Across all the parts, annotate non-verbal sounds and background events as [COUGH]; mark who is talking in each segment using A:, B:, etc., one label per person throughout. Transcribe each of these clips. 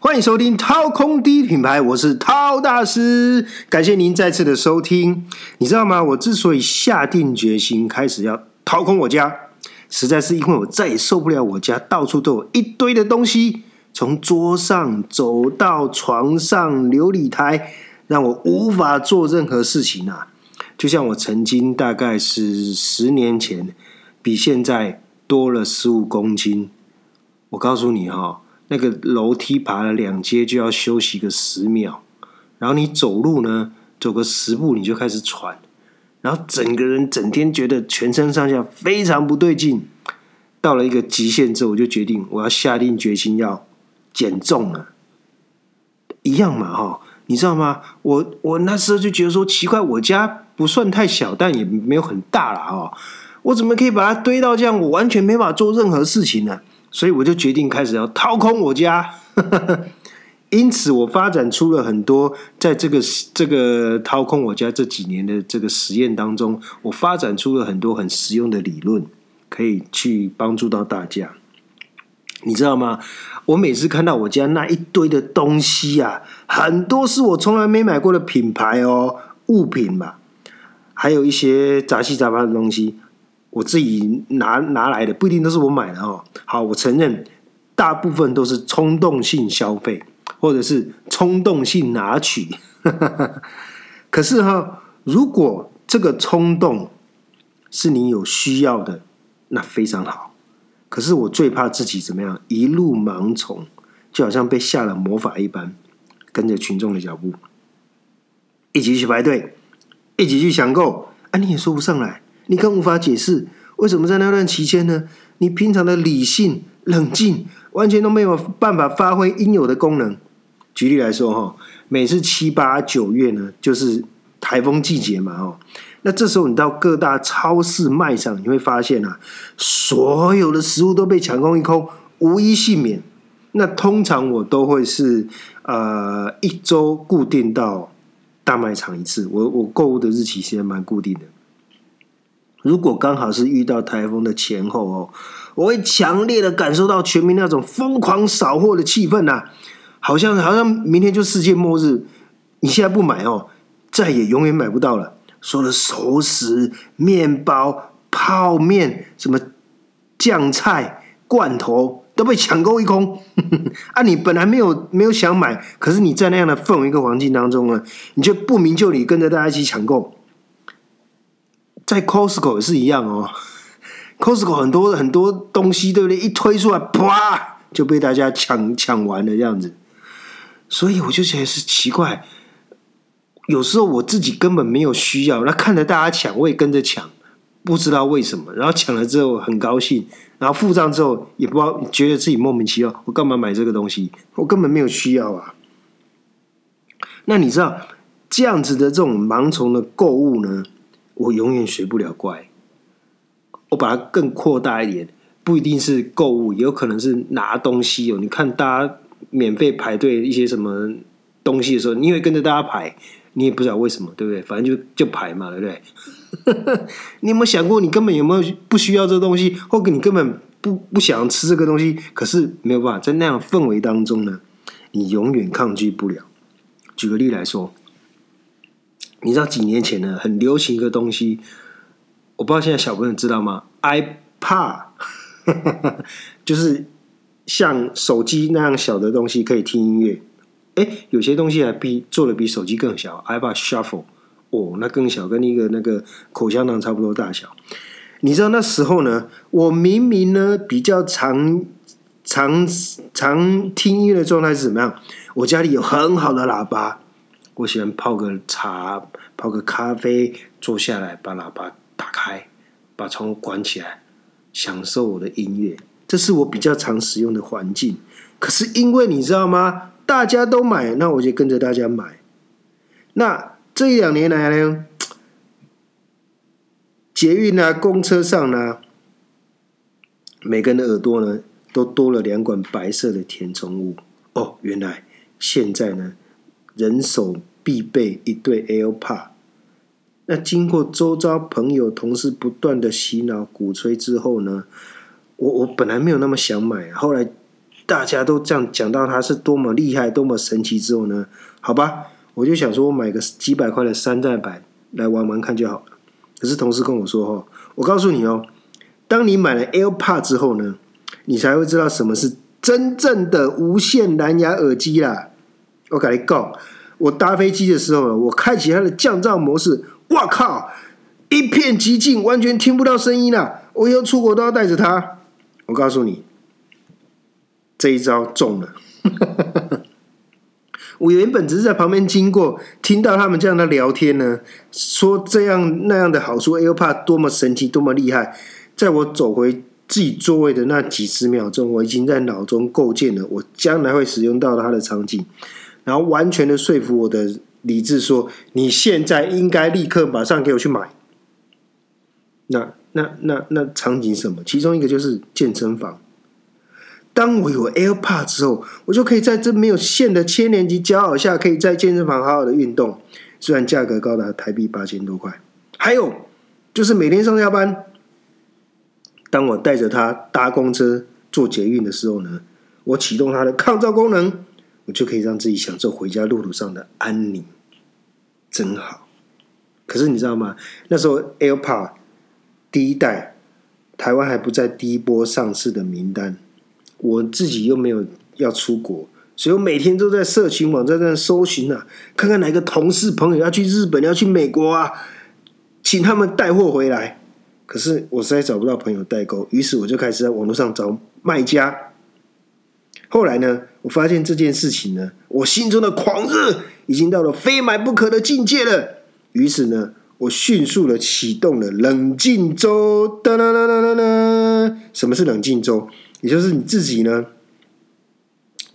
A: 欢迎收听掏空第一品牌，我是掏大师，感谢您再次的收听。你知道吗？我之所以下定决心开始要掏空我家，实在是因为我再也受不了我家到处都有一堆的东西，从桌上走到床上、琉璃台，让我无法做任何事情啊！就像我曾经大概是十年前，比现在多了十五公斤。我告诉你哈。那个楼梯爬了两阶就要休息个十秒，然后你走路呢，走个十步你就开始喘，然后整个人整天觉得全身上下非常不对劲。到了一个极限之后，我就决定我要下定决心要减重了。一样嘛，哈，你知道吗？我我那时候就觉得说奇怪，我家不算太小，但也没有很大了哈，我怎么可以把它堆到这样？我完全没法做任何事情呢？所以我就决定开始要掏空我家，[LAUGHS] 因此我发展出了很多，在这个这个掏空我家这几年的这个实验当中，我发展出了很多很实用的理论，可以去帮助到大家。你知道吗？我每次看到我家那一堆的东西啊，很多是我从来没买过的品牌哦，物品吧，还有一些杂七杂八的东西。我自己拿拿来的不一定都是我买的哦。好，我承认大部分都是冲动性消费，或者是冲动性拿取。[LAUGHS] 可是哈，如果这个冲动是你有需要的，那非常好。可是我最怕自己怎么样，一路盲从，就好像被下了魔法一般，跟着群众的脚步，一起去排队，一起去抢购，啊，你也说不上来。你更无法解释为什么在那段期间呢？你平常的理性、冷静，完全都没有办法发挥应有的功能。举例来说，哈，每次七八九月呢，就是台风季节嘛，哦，那这时候你到各大超市卖场，你会发现啊，所有的食物都被抢空一空，无一幸免。那通常我都会是呃一周固定到大卖场一次，我我购物的日期其实蛮固定的。如果刚好是遇到台风的前后哦，我会强烈的感受到全民那种疯狂扫货的气氛呐，好像好像明天就世界末日，你现在不买哦，再也永远买不到了。所有的熟食、面包、泡面、什么酱菜、罐头都被抢购一空。[LAUGHS] 啊，你本来没有没有想买，可是你在那样的氛围跟环境当中呢，你就不明就里跟着大家一起抢购。在 Costco 也是一样哦，Costco 很多很多东西，对不对？一推出来，啪就被大家抢抢完了这样子。所以我就觉得是奇怪，有时候我自己根本没有需要，那看着大家抢，我也跟着抢，不知道为什么。然后抢了之后很高兴，然后付账之后也不知道，觉得自己莫名其妙，我干嘛买这个东西？我根本没有需要啊。那你知道这样子的这种盲从的购物呢？我永远学不了乖。我把它更扩大一点，不一定是购物，也有可能是拿东西哦。你看大家免费排队一些什么东西的时候，你也跟着大家排，你也不知道为什么，对不对？反正就就排嘛，对不对？[LAUGHS] 你有没有想过，你根本有没有不需要这东西，或者你根本不不想吃这个东西？可是没有办法，在那样氛围当中呢，你永远抗拒不了。举个例来说。你知道几年前呢，很流行一个东西，我不知道现在小朋友知道吗？iPad，[LAUGHS] 就是像手机那样小的东西，可以听音乐。哎，有些东西还比做的比手机更小，iPad Shuffle，哦，那更小，跟一个那个口香糖差不多大小。你知道那时候呢，我明明呢比较常常常听音乐的状态是怎么样？我家里有很好的喇叭。我喜欢泡个茶，泡个咖啡，坐下来把喇叭打开，把窗户关起来，享受我的音乐。这是我比较常使用的环境。可是因为你知道吗？大家都买，那我就跟着大家买。那这一两年来呢，捷运啊、公车上呢，每个人的耳朵呢都多了两管白色的填充物。哦，原来现在呢。人手必备一对 AirPod，那经过周遭朋友、同事不断的洗脑、鼓吹之后呢，我我本来没有那么想买，后来大家都这样讲到它是多么厉害、多么神奇之后呢，好吧，我就想说我买个几百块的山寨版来玩玩看就好了。可是同事跟我说哦，我告诉你哦，当你买了 AirPod 之后呢，你才会知道什么是真正的无线蓝牙耳机啦。我跟你讲，我搭飞机的时候，我开启它的降噪模式，哇靠，一片寂静，完全听不到声音了。我以后出国都要带着它。我告诉你，这一招中了。[LAUGHS] 我原本只是在旁边经过，听到他们这样的聊天呢，说这样那样的好处，AirPod 多么神奇，多么厉害。在我走回自己座位的那几十秒钟，我已经在脑中构建了我将来会使用到它的场景，然后完全的说服我的理智说：你现在应该立刻马上给我去买。那那那那场景什么？其中一个就是健身房。当我有 AirPod 之后，我就可以在这没有线的千年级骄傲下，可以在健身房好好的运动。虽然价格高达台币八千多块。还有就是每天上下班，当我带着它搭公车、坐捷运的时候呢，我启动它的抗噪功能，我就可以让自己享受回家路途上的安宁，真好。可是你知道吗？那时候 AirPod 第一代，台湾还不在第一波上市的名单。我自己又没有要出国，所以我每天都在社群网站上搜寻啊，看看哪个同事朋友要去日本、要去美国啊，请他们带货回来。可是我实在找不到朋友代购，于是我就开始在网络上找卖家。后来呢，我发现这件事情呢，我心中的狂热已经到了非买不可的境界了。于是呢，我迅速的启动了冷静周。哒啦啦啦啦啦！什么是冷静周？也就是你自己呢，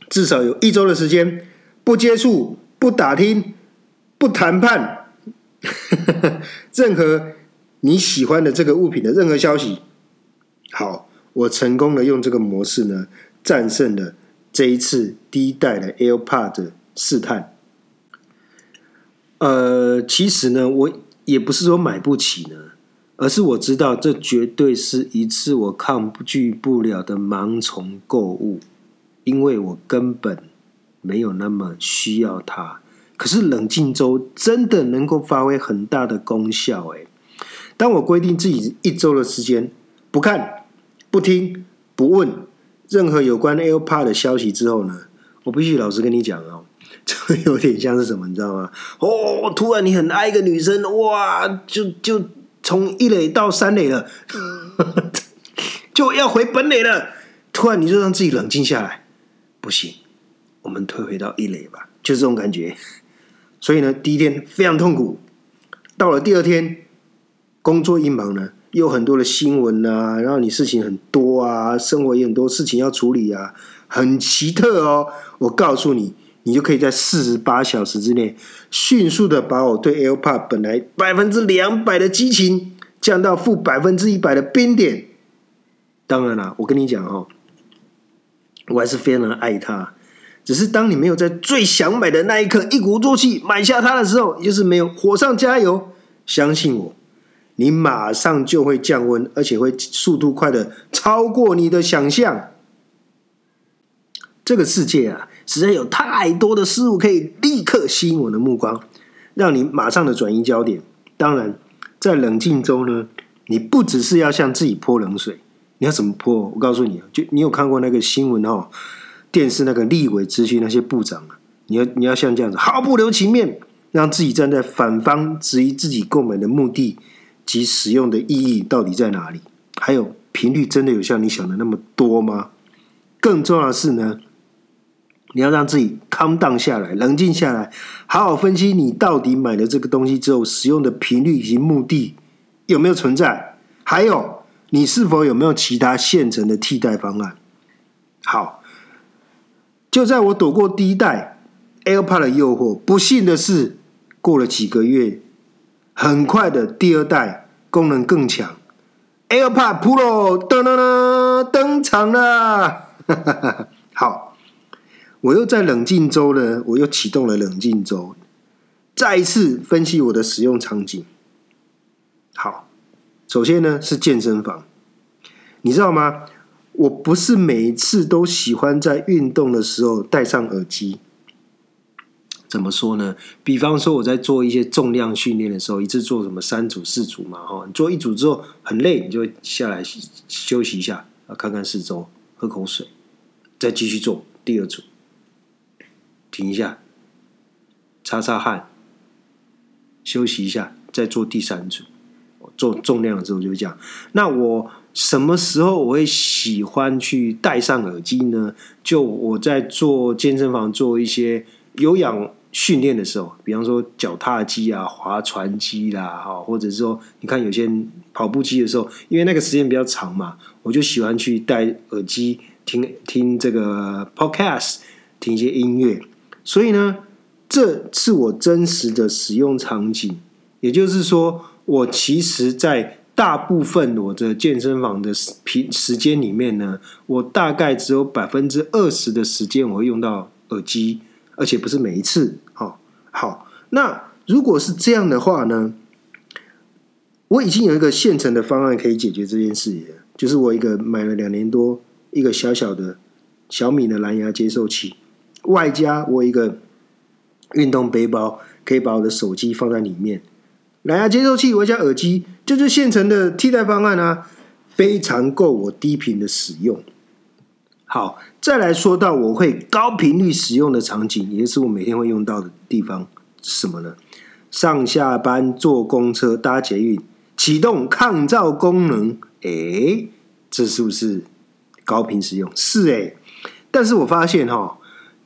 A: 至少有一周的时间不接触、不打听、不谈判 [LAUGHS] 任何你喜欢的这个物品的任何消息。好，我成功的用这个模式呢，战胜了这一次第一代的 AirPods 试探。呃，其实呢，我也不是说买不起呢。而是我知道，这绝对是一次我抗拒不了的盲从购物，因为我根本没有那么需要它。可是冷静周真的能够发挥很大的功效。诶，当我规定自己一周的时间不看、不听、不问任何有关 AirPod 的消息之后呢，我必须老实跟你讲哦，[LAUGHS] 这有点像是什么，你知道吗？哦，突然你很爱一个女生，哇，就就。从一垒到三垒了，[LAUGHS] 就要回本垒了。突然，你就让自己冷静下来，不行，我们退回到一垒吧，就这种感觉。所以呢，第一天非常痛苦。到了第二天，工作一忙呢，有很多的新闻啊，然后你事情很多啊，生活也很多事情要处理啊，很奇特哦。我告诉你。你就可以在四十八小时之内，迅速的把我对 AirPod 本来百分之两百的激情降到负百分之一百的冰点。当然了，我跟你讲哦，我还是非常爱它。只是当你没有在最想买的那一刻一鼓作气买下它的时候，就是没有火上加油。相信我，你马上就会降温，而且会速度快的超过你的想象。这个世界啊！实在有太多的事物可以立刻吸引我的目光，让你马上的转移焦点。当然，在冷静中呢，你不只是要向自己泼冷水，你要怎么泼？我告诉你，就你有看过那个新闻哦，电视那个立委咨询那些部长啊，你要你要像这样子毫不留情面，让自己站在反方质疑自己购买的目的及使用的意义到底在哪里？还有频率真的有像你想的那么多吗？更重要的是呢？你要让自己 calm down 下来，冷静下来，好好分析你到底买了这个东西之后使用的频率以及目的有没有存在，还有你是否有没有其他现成的替代方案。好，就在我躲过第一代 AirPod 的诱惑，不幸的是，过了几个月，很快的第二代功能更强，AirPod Pro 噔噔噔登场了，[LAUGHS] 好。我又在冷静周呢，我又启动了冷静周，再一次分析我的使用场景。好，首先呢是健身房，你知道吗？我不是每一次都喜欢在运动的时候戴上耳机。怎么说呢？比方说我在做一些重量训练的时候，一次做什么三组、四组嘛，哈，你做一组之后很累，你就下来休息一下，啊，看看四周，喝口水，再继续做第二组，停一下，擦擦汗，休息一下，再做第三组。做重量的时候就这样。那我什么时候我会喜欢去戴上耳机呢？就我在做健身房做一些有氧。训练的时候，比方说脚踏机啊、划船机啦，哈，或者是说，你看有些跑步机的时候，因为那个时间比较长嘛，我就喜欢去戴耳机听听这个 podcast，听一些音乐。所以呢，这是我真实的使用场景。也就是说，我其实，在大部分我的健身房的时时间里面呢，我大概只有百分之二十的时间我会用到耳机。而且不是每一次，好，好。那如果是这样的话呢？我已经有一个现成的方案可以解决这件事情，就是我一个买了两年多一个小小的小米的蓝牙接收器，外加我一个运动背包，可以把我的手机放在里面。蓝牙接收器，外加耳机，就是现成的替代方案啊，非常够我低频的使用。好，再来说到我会高频率使用的场景，也是我每天会用到的地方，什么呢？上下班坐公车搭捷运，启动抗噪功能，哎，这是不是高频使用？是哎，但是我发现哈，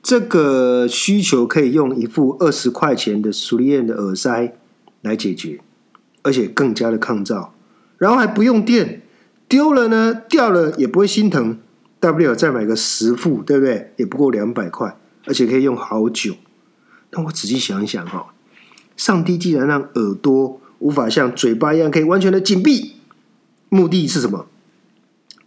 A: 这个需求可以用一副二十块钱的 s u l 的耳塞来解决，而且更加的抗噪，然后还不用电，丢了呢掉了也不会心疼。大不了再买个十副，对不对？也不过两百块，而且可以用好久。那我仔细想一想哈，上帝既然让耳朵无法像嘴巴一样可以完全的紧闭，目的是什么？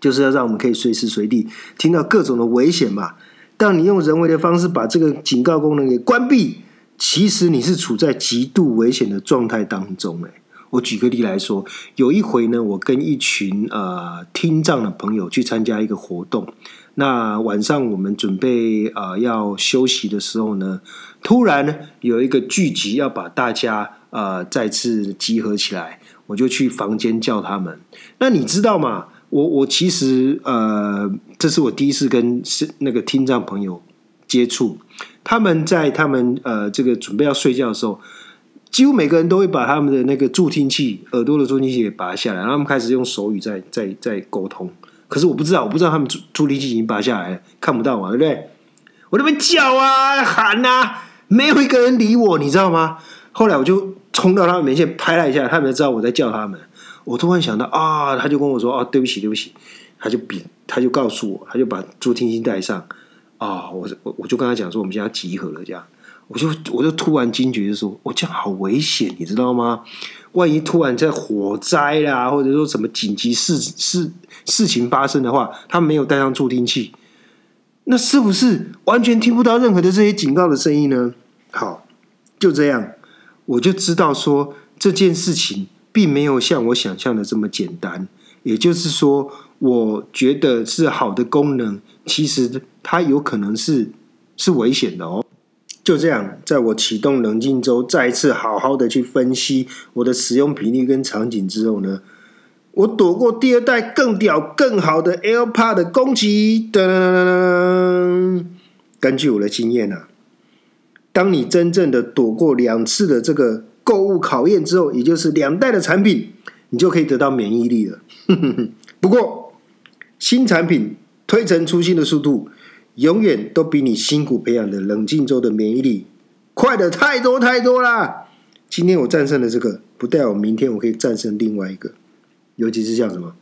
A: 就是要让我们可以随时随地听到各种的危险嘛。当你用人为的方式把这个警告功能给关闭，其实你是处在极度危险的状态当中，哎。我举个例来说，有一回呢，我跟一群呃听障的朋友去参加一个活动。那晚上我们准备呃要休息的时候呢，突然呢有一个聚集要把大家呃再次集合起来，我就去房间叫他们。那你知道吗？我我其实呃这是我第一次跟是那个听障朋友接触，他们在他们呃这个准备要睡觉的时候。几乎每个人都会把他们的那个助听器、耳朵的助听器给拔下来，然后他们开始用手语在在在沟通。可是我不知道，我不知道他们助助听器已经拔下来了，看不到嘛，对不对？我那边叫啊喊啊，没有一个人理我，你知道吗？后来我就冲到他们面前拍了一下，他们知道我在叫他们。我突然想到啊，他就跟我说：“啊，对不起，对不起。”他就比他就告诉我，他就把助听器带上。啊，我我我就跟他讲说，我们现在集合了，这样。我就我就突然惊觉，就说：“我这样好危险，你知道吗？万一突然在火灾啦，或者说什么紧急事事事情发生的话，他没有带上助听器，那是不是完全听不到任何的这些警告的声音呢？”好，就这样，我就知道说这件事情并没有像我想象的这么简单。也就是说，我觉得是好的功能，其实它有可能是是危险的哦。就这样，在我启动冷静周，再一次好好的去分析我的使用频率跟场景之后呢，我躲过第二代更屌、更好的 AirPod 的攻击。噔噔噔噔！根据我的经验啊，当你真正的躲过两次的这个购物考验之后，也就是两代的产品，你就可以得到免疫力了。[LAUGHS] 不过，新产品推陈出新的速度。永远都比你辛苦培养的冷静周的免疫力快的太多太多啦！今天我战胜了这个，不代表明天我可以战胜另外一个。尤其是像什么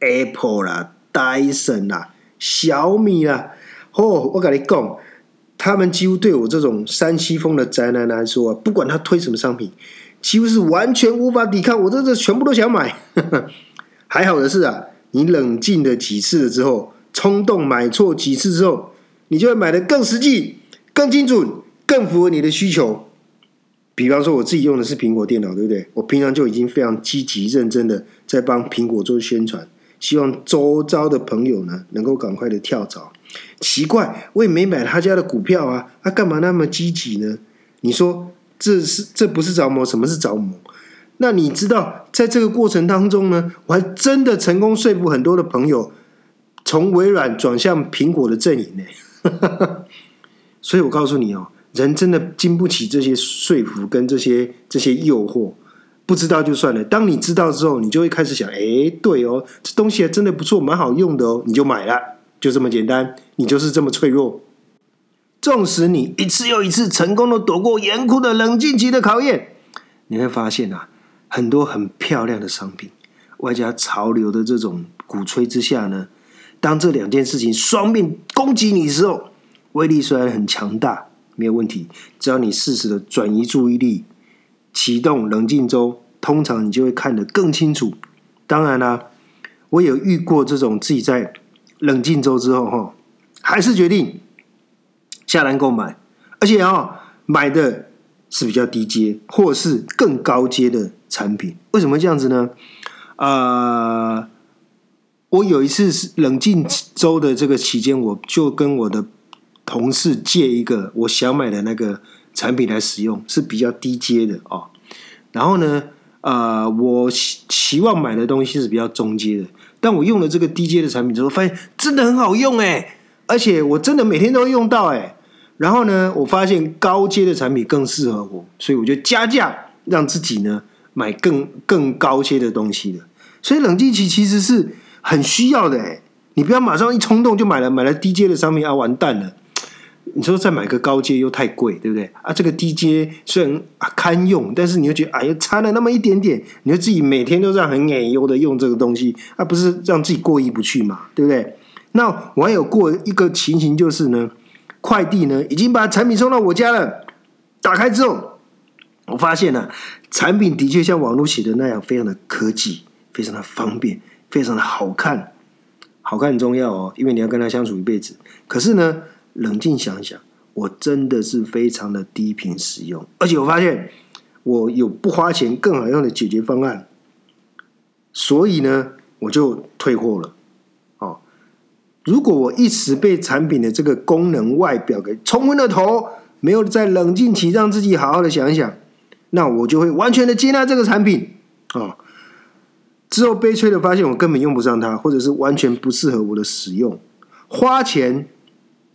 A: Apple 啦、Dyson 啦、小米啦，哦，我跟你讲，他们几乎对我这种山西风的宅男来说，不管他推什么商品，几乎是完全无法抵抗。我这这全部都想买。[LAUGHS] 还好的是啊，你冷静了几次了之后。冲动买错几次之后，你就会买的更实际、更精准、更符合你的需求。比方说，我自己用的是苹果电脑，对不对？我平常就已经非常积极认真的在帮苹果做宣传。希望周遭的朋友呢能够赶快的跳槽。奇怪，我也没买他家的股票啊，他干嘛那么积极呢？你说这是这不是着魔？什么是着魔？那你知道，在这个过程当中呢，我还真的成功说服很多的朋友从微软转向苹果的阵营呢。[LAUGHS] 所以我告诉你哦，人真的经不起这些说服跟这些这些诱惑。不知道就算了，当你知道之后，你就会开始想：哎，对哦，这东西还真的不错，蛮好用的哦，你就买了，就这么简单。你就是这么脆弱。纵使你一次又一次成功的躲过严酷的冷静期的考验，你会发现啊，很多很漂亮的商品，外加潮流的这种鼓吹之下呢，当这两件事情双面攻击你的时候，威力虽然很强大，没有问题，只要你适时的转移注意力。启动冷静周，通常你就会看得更清楚。当然啦，我有遇过这种自己在冷静周之后，哈，还是决定下单购买，而且啊，买的是比较低阶或是更高阶的产品。为什么这样子呢？啊，我有一次是冷静周的这个期间，我就跟我的同事借一个我想买的那个。产品来使用是比较低阶的哦，然后呢，呃，我希望买的东西是比较中阶的，但我用了这个低阶的产品之后，发现真的很好用哎，而且我真的每天都用到哎，然后呢，我发现高阶的产品更适合我，所以我就加价让自己呢买更更高阶的东西的，所以冷静期其实是很需要的哎，你不要马上一冲动就买了买了低阶的商品啊，完蛋了。你说再买个高阶又太贵，对不对？啊，这个低阶虽然堪用，但是你又觉得哎呀差了那么一点点，你就自己每天都这样很眼忧的用这个东西，啊，不是让自己过意不去嘛，对不对？那我还有过一个情形就是呢，快递呢已经把产品送到我家了，打开之后，我发现呢，产品的确像网络写的那样，非常的科技，非常的方便，非常的好看，好看很重要哦，因为你要跟他相处一辈子。可是呢。冷静想一想，我真的是非常的低频使用，而且我发现我有不花钱更好用的解决方案，所以呢，我就退货了。哦，如果我一时被产品的这个功能外表给冲昏了头，没有在冷静期让自己好好的想一想，那我就会完全的接纳这个产品啊。之后悲催的发现，我根本用不上它，或者是完全不适合我的使用，花钱。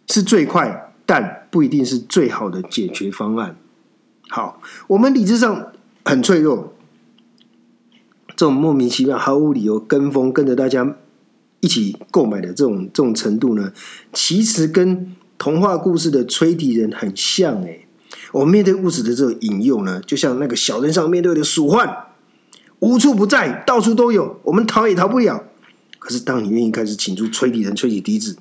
A: 是最快，但不一定是最好的解决方案。好，我们理智上很脆弱，这种莫名其妙、毫无理由跟风跟着大家一起购买的这种这种程度呢，其实跟童话故事的吹笛人很像。哎，我们面对物质的这种引诱呢，就像那个小人上面对的鼠患，无处不在，到处都有，我们逃也逃不了。可是，当你愿意开始请出吹笛人吹起笛子。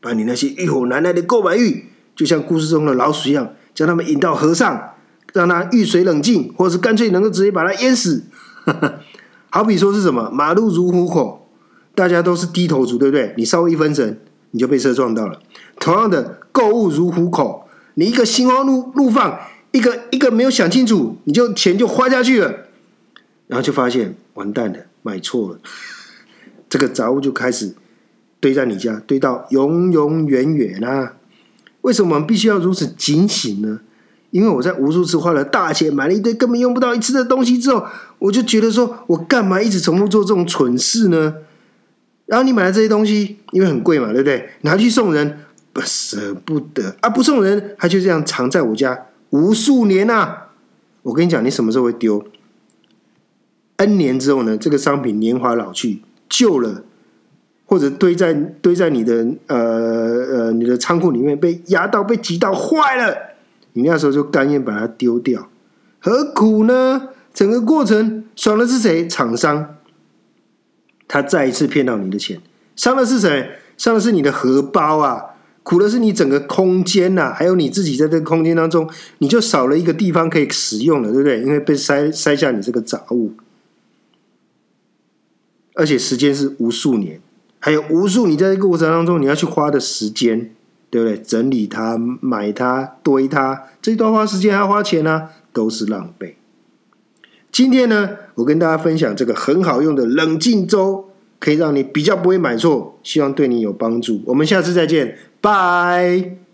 A: 把你那些欲火难耐的购买欲，就像故事中的老鼠一样，将他们引到河上，让他遇水冷静，或者是干脆能够直接把他淹死。[LAUGHS] 好比说是什么？马路如虎口，大家都是低头族，对不对？你稍微一分神，你就被车撞到了。同样的，购物如虎口，你一个心慌怒怒放，一个一个没有想清楚，你就钱就花下去了，然后就发现完蛋了，买错了，这个杂物就开始。堆在你家，堆到永永远远啊！为什么我们必须要如此警醒呢？因为我在无数次花了大钱买了一堆根本用不到一次的东西之后，我就觉得说我干嘛一直重复做这种蠢事呢？然后你买了这些东西，因为很贵嘛，对不对？拿去送人，不舍不得啊！不送人，他就这样藏在我家无数年啊！我跟你讲，你什么时候会丢？N 年之后呢？这个商品年华老去，旧了。或者堆在堆在你的呃呃你的仓库里面被压到被挤到坏了，你那时候就甘愿把它丢掉，何苦呢？整个过程爽的是谁？厂商，他再一次骗到你的钱，伤的是谁？伤的是你的荷包啊！苦的是你整个空间呐，还有你自己在这个空间当中，你就少了一个地方可以使用了，对不对？因为被塞塞下你这个杂物，而且时间是无数年。还有无数你在这个过程当中你要去花的时间，对不对？整理它、买它、堆它，这段花时间还要花钱呢，都是浪费。今天呢，我跟大家分享这个很好用的冷静周可以让你比较不会买错，希望对你有帮助。我们下次再见，拜。